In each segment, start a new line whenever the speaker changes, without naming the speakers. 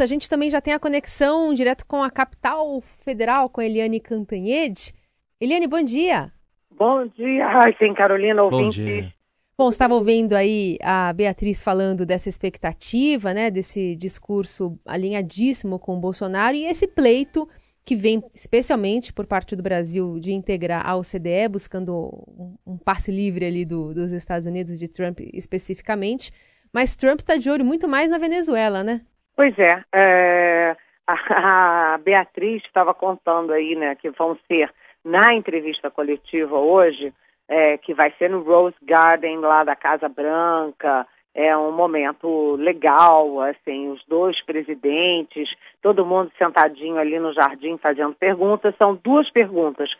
A gente também já tem a conexão direto com a capital federal, com a Eliane Cantanhede. Eliane, bom dia.
Bom dia, sim, Carolina, ouvinte.
Bom dia. Bom, estava ouvindo aí a Beatriz falando dessa expectativa, né, desse discurso alinhadíssimo com o Bolsonaro e esse pleito que vem especialmente por parte do Brasil de integrar a OCDE, buscando um, um passe livre ali do, dos Estados Unidos, de Trump especificamente. Mas Trump está de olho muito mais na Venezuela, né?
Pois é. é a, Beatriz estava contando aí, né, que vão ser na entrevista coletiva hoje é, que vai ser no Rose Garden lá da Casa Branca. É um momento legal, assim, os dois presidentes, todo mundo sentadinho ali no jardim fazendo perguntas. São duas perguntas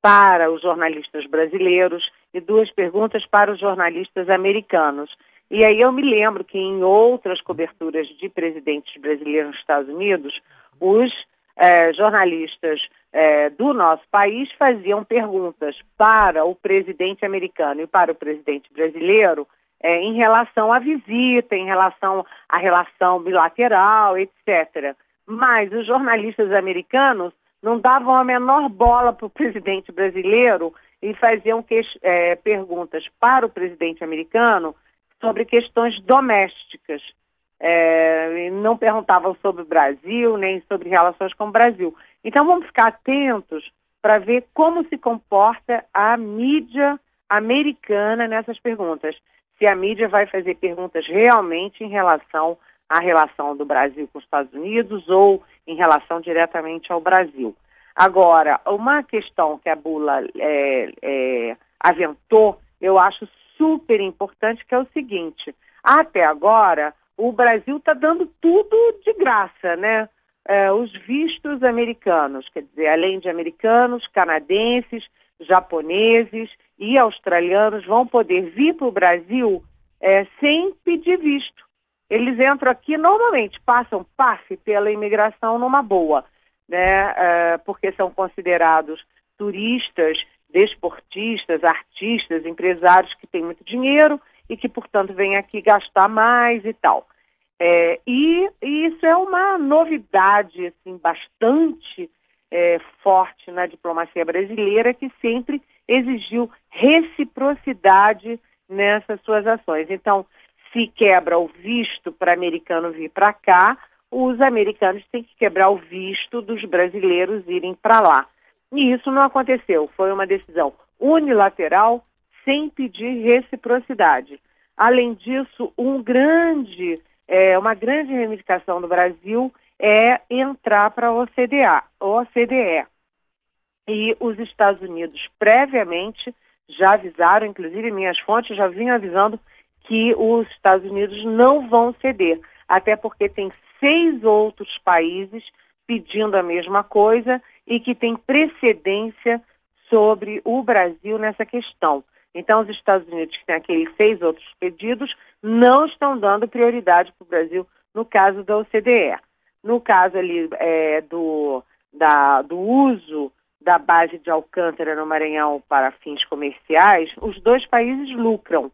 para os jornalistas brasileiros e duas perguntas para os jornalistas americanos. E aí eu me lembro que em outras coberturas de presidentes brasileiros nos Estados Unidos, os eh, jornalistas é, do nosso país faziam perguntas para o presidente americano e para o presidente brasileiro é, em relação à visita, em relação à relação bilateral, etc. Mas os jornalistas americanos não davam a menor bola para o presidente brasileiro e faziam que, perguntas para o presidente americano sobre questões domésticas. É, não perguntavam sobre o Brasil, nem sobre relações com o Brasil. Então vamos ficar atentos para ver como se comporta a mídia americana nessas perguntas. Se a mídia vai fazer perguntas realmente em relação à relação do Brasil com os Estados Unidos ou em relação diretamente ao Brasil. Agora, uma questão que a Bula é, é, aventou, eu acho super importante, que é o seguinte: até agora, o Brasil está dando tudo de graça, né? é, os vistos americanos, quer dizer, além de americanos, canadenses, japoneses e australianos vão poder vir para o Brasil é, sem pedir visto. Eles entram aqui normalmente, passam passe pela imigração numa boa, né? É, porque são considerados turistas, desportistas, artistas, empresários que têm muito dinheiro e que, portanto, vêm aqui gastar mais e tal. É, e, e, isso é uma novidade assim, bastante é, forte na diplomacia brasileira, que sempre exigiu reciprocidade nessas suas ações. Então, se quebra o visto para americano vir para cá, os americanos têm que quebrar o visto dos brasileiros irem para lá. E isso não aconteceu. Foi uma decisão unilateral, sem pedir reciprocidade. Além disso, um grande é, uma grande reivindicação do Brasil é entrar para a OCDE. E os Estados Unidos previamente já avisaram, inclusive minhas fontes já vinham avisando que os Estados Unidos não vão ceder, até porque tem seis outros países pedindo a mesma coisa e que tem precedência sobre o Brasil nessa questão. Então, os Estados Unidos, que tem aqueles seis outros pedidos, não estão dando prioridade para o Brasil no caso da OCDE. No caso ali é, do, da, do uso da base de Alcântara no Maranhão para fins comerciais, os dois países lucram.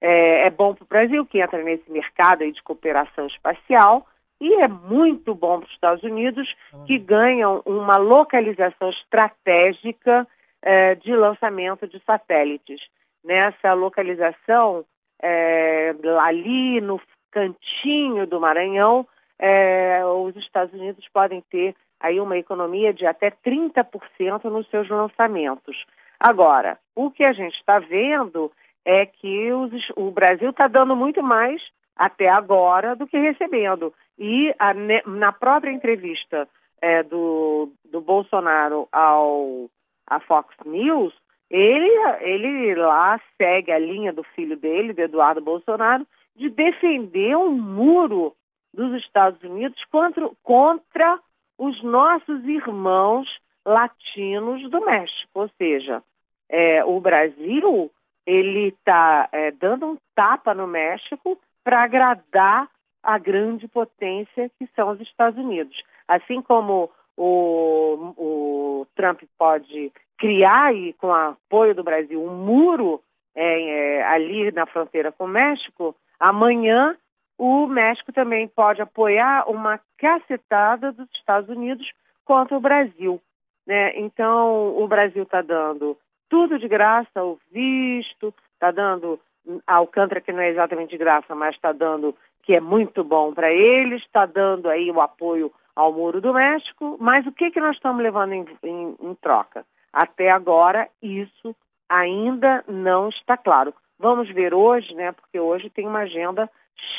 É, é bom para o Brasil, que entra nesse mercado de cooperação espacial, e é muito bom para os Estados Unidos, que ganham uma localização estratégica é, de lançamento de satélites. Nessa localização, é, ali no cantinho do Maranhão, é, os Estados Unidos podem ter aí uma economia de até 30% nos seus lançamentos. Agora, o que a gente está vendo é que os, o Brasil está dando muito mais até agora do que recebendo. E a, na própria entrevista é, do, do Bolsonaro ao, à Fox News, ele, ele lá segue a linha do filho dele, do Eduardo Bolsonaro, de defender um muro dos Estados Unidos contra, contra os nossos irmãos latinos do México. Ou seja, é, o Brasil ele está é, dando um tapa no México para agradar a grande potência que são os Estados Unidos. Assim como o, o Trump pode criar, e com o apoio do Brasil, um muro é, é, ali na fronteira com o México, amanhã o México também pode apoiar uma cacetada dos Estados Unidos contra o Brasil. Né? Então, o Brasil está dando tudo de graça, o visto, está dando a Alcântara, que não é exatamente de graça, mas está dando que é muito bom para eles, está dando aí o apoio ao Muro do México, mas o que, que nós estamos levando em, em, em troca? Até agora, isso ainda não está claro. Vamos ver hoje, né? Porque hoje tem uma agenda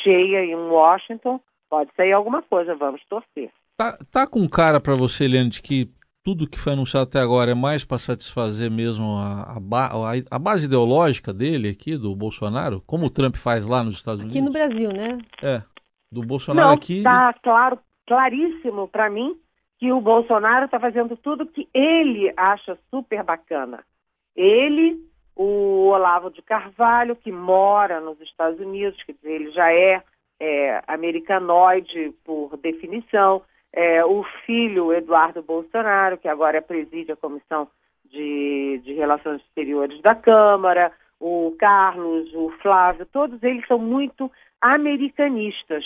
cheia em Washington. Pode sair alguma coisa, vamos torcer.
Tá, tá com cara para você, Eliane, de que tudo que foi anunciado até agora é mais para satisfazer mesmo a, a, a, base ideológica dele aqui, do Bolsonaro, como o Trump faz lá nos Estados Unidos?
Aqui no Brasil, né?
É, do Bolsonaro
Não,
aqui.
Está claro, claríssimo para mim que o Bolsonaro está fazendo tudo que ele acha super bacana. Ele, o Olavo de Carvalho, que mora nos Estados Unidos, quer dizer, ele já é, é americanoide por definição, é, o filho Eduardo Bolsonaro, que agora preside a Comissão de, de Relações Exteriores da Câmara, o Carlos, o Flávio, todos eles são muito americanistas.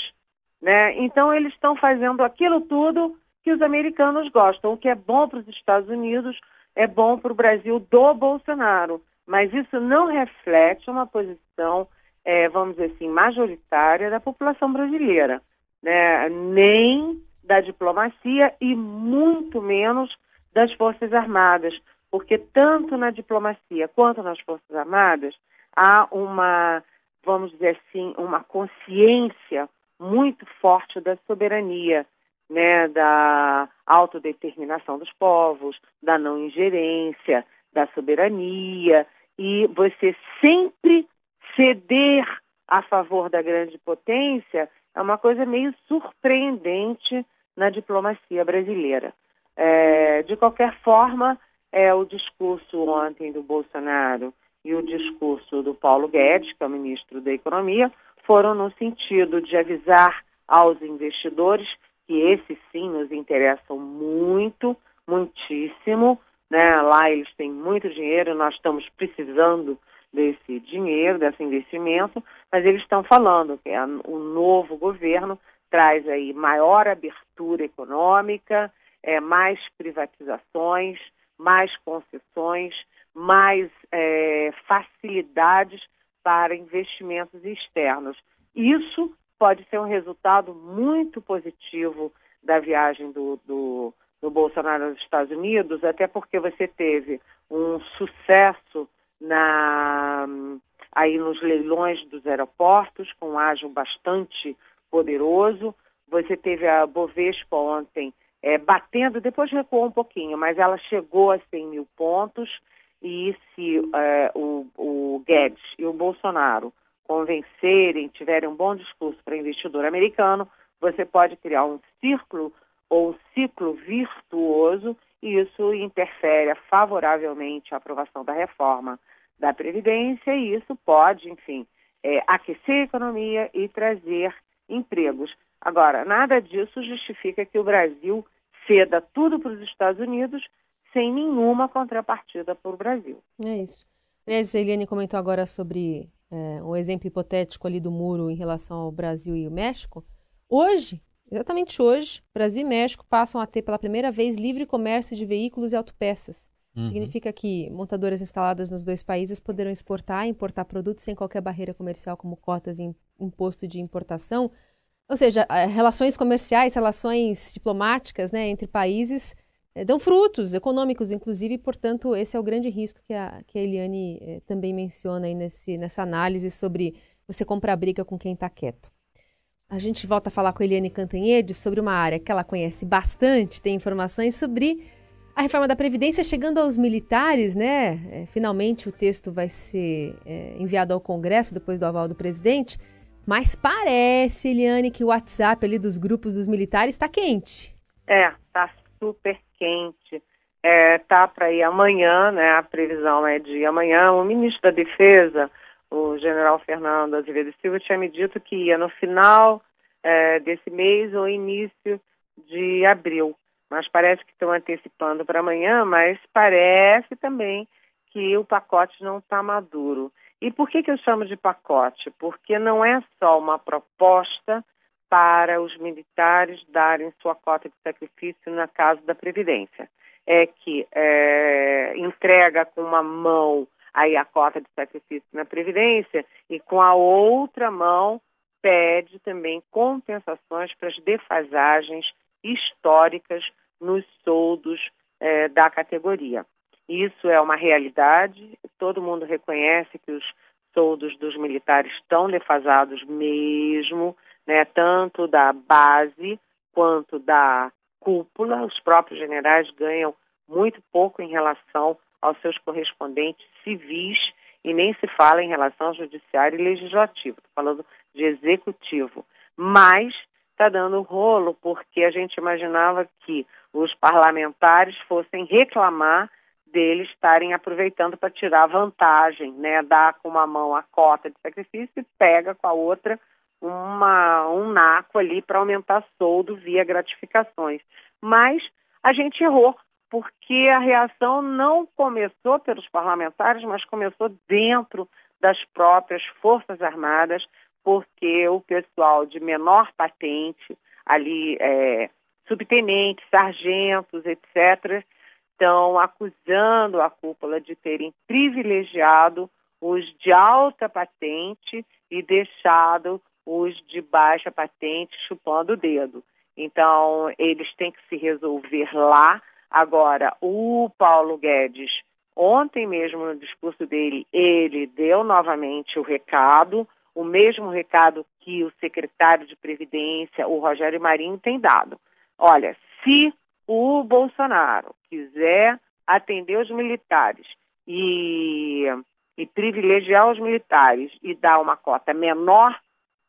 Né? Então, eles estão fazendo aquilo tudo que os americanos gostam. O que é bom para os Estados Unidos é bom para o Brasil do Bolsonaro. Mas isso não reflete uma posição, é, vamos dizer assim, majoritária da população brasileira. Né? Nem da diplomacia e muito menos das Forças Armadas, porque tanto na diplomacia quanto nas Forças Armadas há uma, vamos dizer assim, uma consciência muito forte da soberania, né, da autodeterminação dos povos, da não ingerência, da soberania, e você sempre ceder a favor da grande potência é uma coisa meio surpreendente na diplomacia brasileira. É, de qualquer forma, é, o discurso ontem do Bolsonaro e o discurso do Paulo Guedes, que é o ministro da Economia, foram no sentido de avisar aos investidores que esses sim nos interessam muito, muitíssimo. Né? Lá eles têm muito dinheiro, nós estamos precisando desse dinheiro, desse investimento, mas eles estão falando que o novo governo traz aí maior abertura econômica, é, mais privatizações, mais concessões, mais é, facilidades para investimentos externos. Isso pode ser um resultado muito positivo da viagem do, do, do Bolsonaro aos Estados Unidos, até porque você teve um sucesso na, aí nos leilões dos aeroportos, com um ágio bastante poderoso. Você teve a Bovespa ontem é, batendo, depois recuou um pouquinho, mas ela chegou a 100 mil pontos. E se é, o, o Guedes e o Bolsonaro convencerem, tiverem um bom discurso para investidor americano, você pode criar um círculo ou um ciclo virtuoso e isso interfere favoravelmente a aprovação da reforma da Previdência e isso pode, enfim, é, aquecer a economia e trazer empregos. Agora, nada disso justifica que o Brasil ceda tudo para os Estados Unidos sem nenhuma contrapartida para o Brasil.
É isso. Aliás, a Eliane comentou agora sobre é, um exemplo hipotético ali do muro em relação ao Brasil e o México. Hoje, exatamente hoje, Brasil e México passam a ter pela primeira vez livre comércio de veículos e autopeças. Uhum. Significa que montadoras instaladas nos dois países poderão exportar e importar produtos sem qualquer barreira comercial, como cotas e imposto de importação. Ou seja, relações comerciais, relações diplomáticas né, entre países é, dão frutos econômicos, inclusive, e, portanto, esse é o grande risco que a, que a Eliane é, também menciona aí nesse, nessa análise sobre você comprar briga com quem está quieto. A gente volta a falar com Eliane Cantanhede sobre uma área que ela conhece bastante, tem informações sobre a reforma da Previdência chegando aos militares, né? É, finalmente o texto vai ser é, enviado ao Congresso depois do aval do presidente. Mas parece, Eliane, que o WhatsApp ali dos grupos dos militares está quente.
É, está super quente. É, tá para ir amanhã, né? A previsão é de amanhã. O ministro da Defesa, o general Fernando Azevedo Silva, tinha me dito que ia no final é, desse mês ou início de abril mas parece que estão antecipando para amanhã, mas parece também que o pacote não está maduro. E por que, que eu chamo de pacote? Porque não é só uma proposta para os militares darem sua cota de sacrifício na casa da Previdência. É que é, entrega com uma mão aí a cota de sacrifício na Previdência e com a outra mão pede também compensações para as defasagens históricas nos soldos é, da categoria. Isso é uma realidade, todo mundo reconhece que os soldos dos militares estão defasados mesmo, né, tanto da base quanto da cúpula. Os próprios generais ganham muito pouco em relação aos seus correspondentes civis e nem se fala em relação ao judiciário e legislativo, estou falando de executivo. Mas está dando rolo porque a gente imaginava que os parlamentares fossem reclamar deles estarem aproveitando para tirar vantagem, né? Dar com uma mão a cota de sacrifício e pega com a outra uma, um naco ali para aumentar soldo via gratificações. Mas a gente errou, porque a reação não começou pelos parlamentares, mas começou dentro das próprias Forças Armadas, porque o pessoal de menor patente, ali é, subtenentes, sargentos, etc., estão acusando a cúpula de terem privilegiado os de alta patente e deixado os de baixa patente chupando o dedo. Então, eles têm que se resolver lá. Agora, o Paulo Guedes, ontem mesmo no discurso dele, ele deu novamente o recado, o mesmo recado que o secretário de Previdência, o Rogério Marinho, tem dado. Olha, se o Bolsonaro quiser atender os militares e, e privilegiar os militares e dar uma cota menor,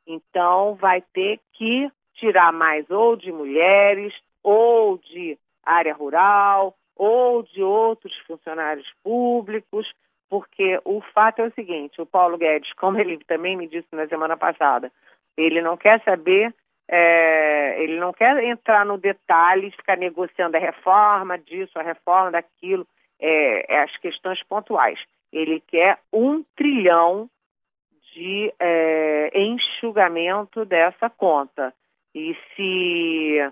então vai ter que tirar mais ou de mulheres, ou de área rural, ou de outros funcionários públicos, porque o fato é o seguinte: o Paulo Guedes, como ele também me disse na semana passada, ele não quer saber, é, ele não quer entrar no detalhe, ficar negociando a reforma disso, a reforma daquilo, é, é as questões pontuais. Ele quer um trilhão de é, enxugamento dessa conta. E se,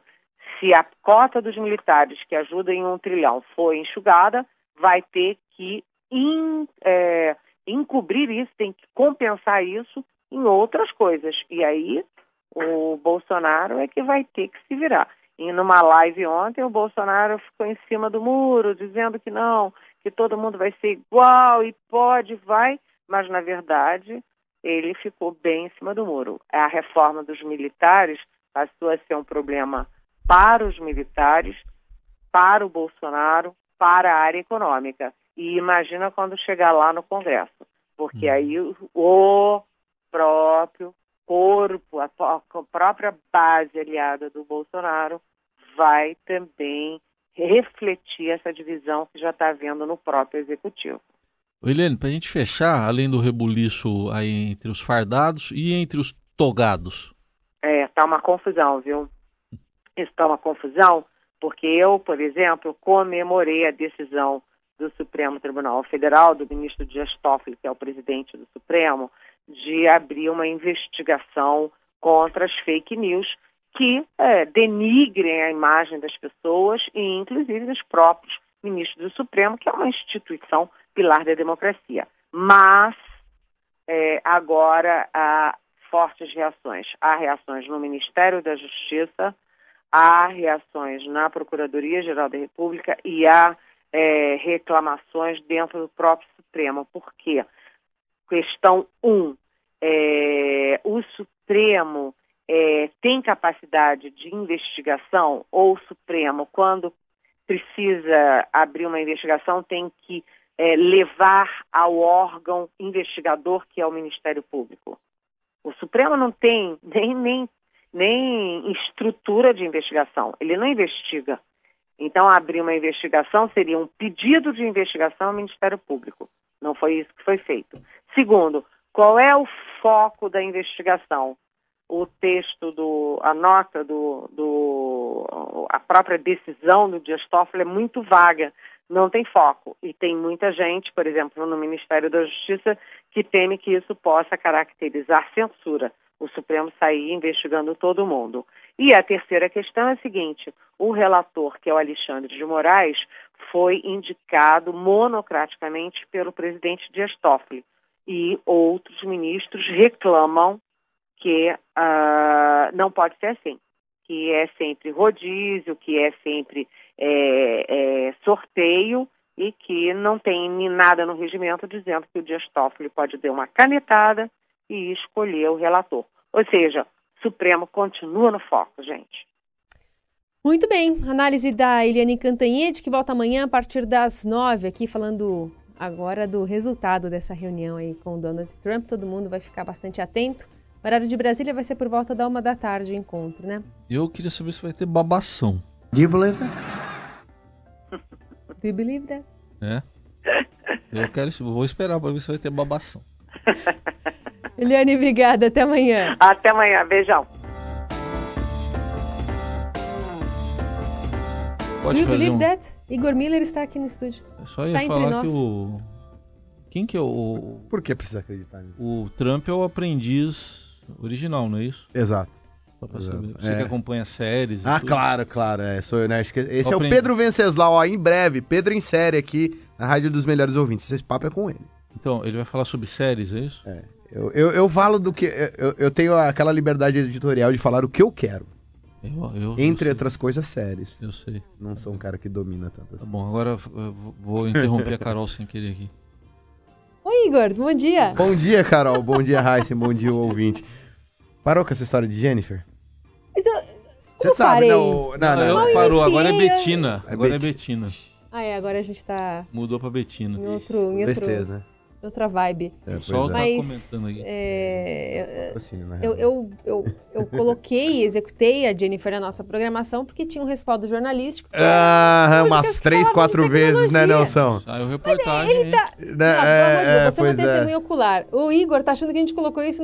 se a cota dos militares que ajuda em um trilhão for enxugada, vai ter que in, é, encobrir isso, tem que compensar isso em outras coisas. E aí o Bolsonaro é que vai ter que se virar. E numa live ontem, o Bolsonaro ficou em cima do muro, dizendo que não, que todo mundo vai ser igual e pode, vai, mas na verdade ele ficou bem em cima do muro. A reforma dos militares passou a ser um problema para os militares, para o Bolsonaro, para a área econômica. E imagina quando chegar lá no Congresso, porque hum. aí o próprio corpo, a, a própria base aliada do Bolsonaro vai também refletir essa divisão que já está havendo no próprio executivo.
Helene, para a gente fechar, além do rebuliço aí entre os fardados e entre os togados.
É, tá uma confusão, viu? Isso tá uma confusão, porque eu, por exemplo, comemorei a decisão do Supremo Tribunal Federal, do ministro Dias Toffoli, que é o presidente do Supremo, de abrir uma investigação contra as fake news que é, denigrem a imagem das pessoas e, inclusive, dos próprios ministros do Supremo, que é uma instituição pilar da democracia. Mas é, agora há fortes reações. Há reações no Ministério da Justiça, há reações na Procuradoria-Geral da República e há é, reclamações dentro do próprio Supremo. Por quê? Questão 1. Um, é, o Supremo é, tem capacidade de investigação, ou o Supremo, quando precisa abrir uma investigação, tem que é, levar ao órgão investigador, que é o Ministério Público. O Supremo não tem nem, nem, nem estrutura de investigação, ele não investiga. Então, abrir uma investigação seria um pedido de investigação ao Ministério Público. Não foi isso que foi feito. Segundo, qual é o foco da investigação? O texto do, a nota do, do a própria decisão do Dias Toffoli é muito vaga. não tem foco. E tem muita gente, por exemplo, no Ministério da Justiça, que teme que isso possa caracterizar censura. O Supremo sair investigando todo mundo. E a terceira questão é a seguinte: o relator, que é o Alexandre de Moraes, foi indicado monocraticamente pelo presidente Dias Toffoli. E outros ministros reclamam que uh, não pode ser assim, que é sempre rodízio, que é sempre é, é, sorteio e que não tem nada no regimento dizendo que o Dias Toffoli pode dar uma canetada e escolher o relator. Ou seja, o Supremo continua no foco, gente.
Muito bem, análise da Eliane Cantanhede, que volta amanhã a partir das nove, aqui falando agora do resultado dessa reunião aí com o Donald Trump. Todo mundo vai ficar bastante atento. O horário de Brasília vai ser por volta da uma da tarde o encontro, né?
Eu queria saber se vai ter babação.
Do you believe that?
Do you believe that?
É. Eu quero, vou esperar para ver se vai ter babação.
Eliane, obrigada. Até amanhã.
Até amanhã. Beijão.
Pode you believe um... that? Igor Miller está aqui no estúdio.
É só ia falar que o. Quem que é o.
Por que precisa acreditar nisso?
O Trump é o aprendiz original, não é isso?
Exato.
Você é. que acompanha séries.
Ah, tudo. claro, claro. É, sou eu, né? Esse é o Pedro Venceslau, ó, em breve. Pedro em série aqui na Rádio dos Melhores Ouvintes. Esse papo é com ele.
Então, ele vai falar sobre séries, é isso?
É. Eu, eu, eu falo do que. Eu, eu tenho aquela liberdade editorial de falar o que eu quero.
Eu, eu,
Entre outras coisas, séries.
Eu sei.
Não sou um cara que domina tanto assim.
Tá bom, agora vou interromper a Carol sem querer aqui.
Oi, Igor, bom dia.
Bom dia, Carol. Bom dia, Raíssa. bom dia, ouvinte. Parou com essa história de Jennifer?
Você sabe,
não, não, não, não, Parou, agora é Betina. Agora é Betina.
Ah, é, agora a gente tá.
Mudou pra Betina.
Em outro. Em outro... Besteira, né? Outra vibe.
É, o pessoal tá comentando aqui.
É, eu, eu, eu, eu, coloquei, executei a Jennifer na nossa programação porque tinha um respaldo jornalístico.
Ah, umas três, quatro vezes, né, Nelson?
Saiu reportagem.
Ele tá... Né, Nossa, é, é, você é uma testemunha ocular. O Igor tá achando que a gente colocou isso